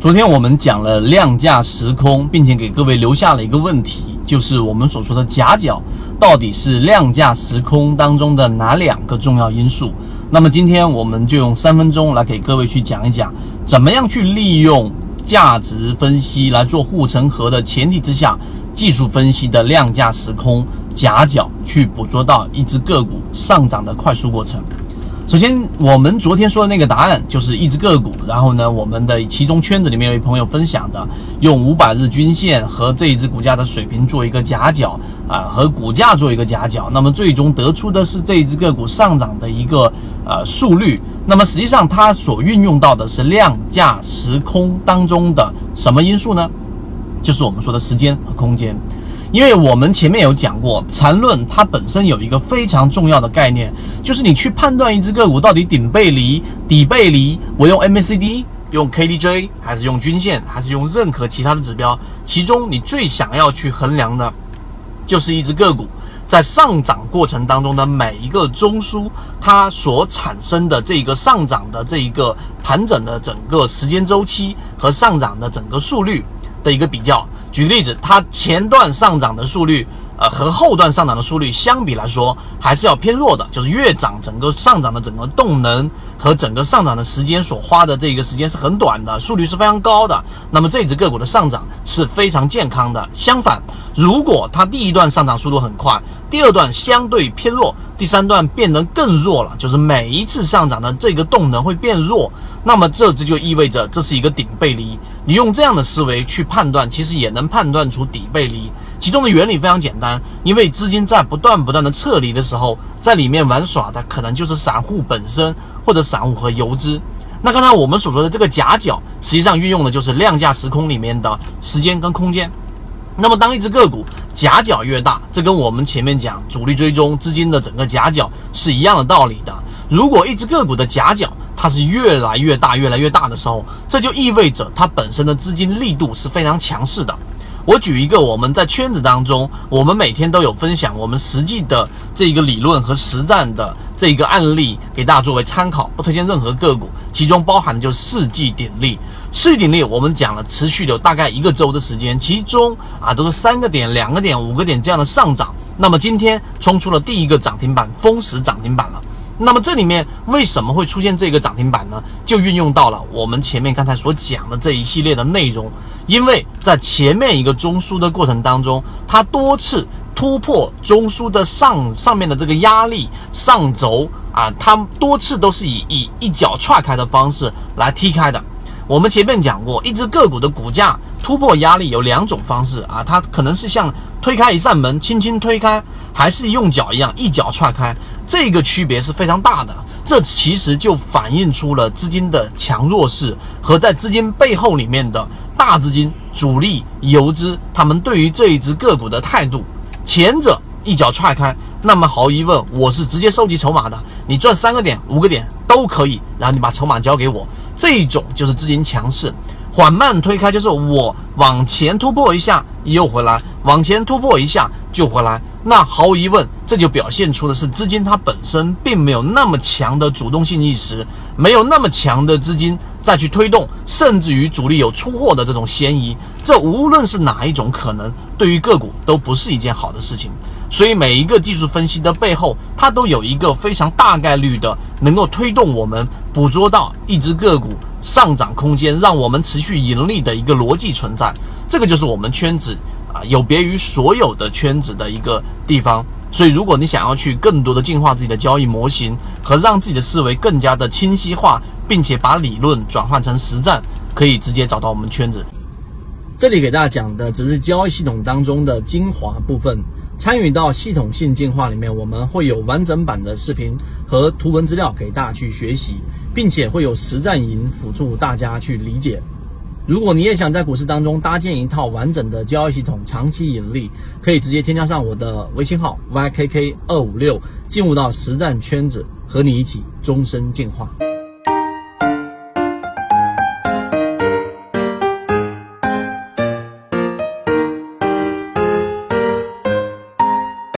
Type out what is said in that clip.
昨天我们讲了量价时空，并且给各位留下了一个问题，就是我们所说的夹角到底是量价时空当中的哪两个重要因素？那么今天我们就用三分钟来给各位去讲一讲，怎么样去利用价值分析来做护城河的前提之下，技术分析的量价时空夹角去捕捉到一只个股上涨的快速过程。首先，我们昨天说的那个答案就是一只个股。然后呢，我们的其中圈子里面有一朋友分享的，用五百日均线和这一只股价的水平做一个夹角啊，和股价做一个夹角。那么最终得出的是这一只个股上涨的一个呃速率。那么实际上它所运用到的是量价时空当中的什么因素呢？就是我们说的时间和空间。因为我们前面有讲过，缠论它本身有一个非常重要的概念，就是你去判断一只个股到底顶背离、底背离，我用 MACD、用 KDJ 还是用均线，还是用任何其他的指标，其中你最想要去衡量的，就是一只个股在上涨过程当中的每一个中枢，它所产生的这个上涨的这一个盘整的整个时间周期和上涨的整个速率的一个比较。举个例子，它前段上涨的速率，呃，和后段上涨的速率相比来说，还是要偏弱的。就是越涨，整个上涨的整个动能和整个上涨的时间所花的这个时间是很短的，速率是非常高的。那么这只个股的上涨是非常健康的。相反，如果它第一段上涨速度很快，第二段相对偏弱，第三段变得更弱了，就是每一次上涨的这个动能会变弱，那么这这就意味着这是一个顶背离。你用这样的思维去判断，其实也能判断出底背离。其中的原理非常简单，因为资金在不断不断的撤离的时候，在里面玩耍的可能就是散户本身或者散户和游资。那刚才我们所说的这个夹角，实际上运用的就是量价时空里面的时间跟空间。那么，当一只个股夹角越大，这跟我们前面讲主力追踪资金的整个夹角是一样的道理的。如果一只个股的夹角它是越来越大、越来越大的时候，这就意味着它本身的资金力度是非常强势的。我举一个我们在圈子当中，我们每天都有分享我们实际的这一个理论和实战的这一个案例给大家作为参考，不推荐任何个股，其中包含的就是世纪鼎力。世纪鼎力我们讲了，持续有大概一个周的时间，其中啊都是三个点、两个点、五个点这样的上涨。那么今天冲出了第一个涨停板，封死涨停板了。那么这里面为什么会出现这个涨停板呢？就运用到了我们前面刚才所讲的这一系列的内容。因为在前面一个中枢的过程当中，它多次突破中枢的上上面的这个压力上轴啊，它多次都是以以一脚踹开的方式来踢开的。我们前面讲过，一只个股的股价突破压力有两种方式啊，它可能是像推开一扇门，轻轻推开，还是用脚一样一脚踹开，这个区别是非常大的。这其实就反映出了资金的强弱势和在资金背后里面的大资金、主力、游资他们对于这一只个股的态度。前者一脚踹开，那么毫无疑问，我是直接收集筹码的，你赚三个点、五个点都可以，然后你把筹码交给我，这种就是资金强势。缓慢推开就是我往前突破一下又回来，往前突破一下就回来。那毫无疑问，这就表现出的是资金它本身并没有那么强的主动性意识，没有那么强的资金再去推动，甚至于主力有出货的这种嫌疑。这无论是哪一种可能，对于个股都不是一件好的事情。所以每一个技术分析的背后，它都有一个非常大概率的能够推动我们捕捉到一只个股上涨空间，让我们持续盈利的一个逻辑存在。这个就是我们圈子。啊，有别于所有的圈子的一个地方，所以如果你想要去更多的进化自己的交易模型和让自己的思维更加的清晰化，并且把理论转换成实战，可以直接找到我们圈子。这里给大家讲的只是交易系统当中的精华部分，参与到系统性进化里面，我们会有完整版的视频和图文资料给大家去学习，并且会有实战营辅助大家去理解。如果你也想在股市当中搭建一套完整的交易系统，长期盈利，可以直接添加上我的微信号 ykk 二五六，进入到实战圈子，和你一起终身进化。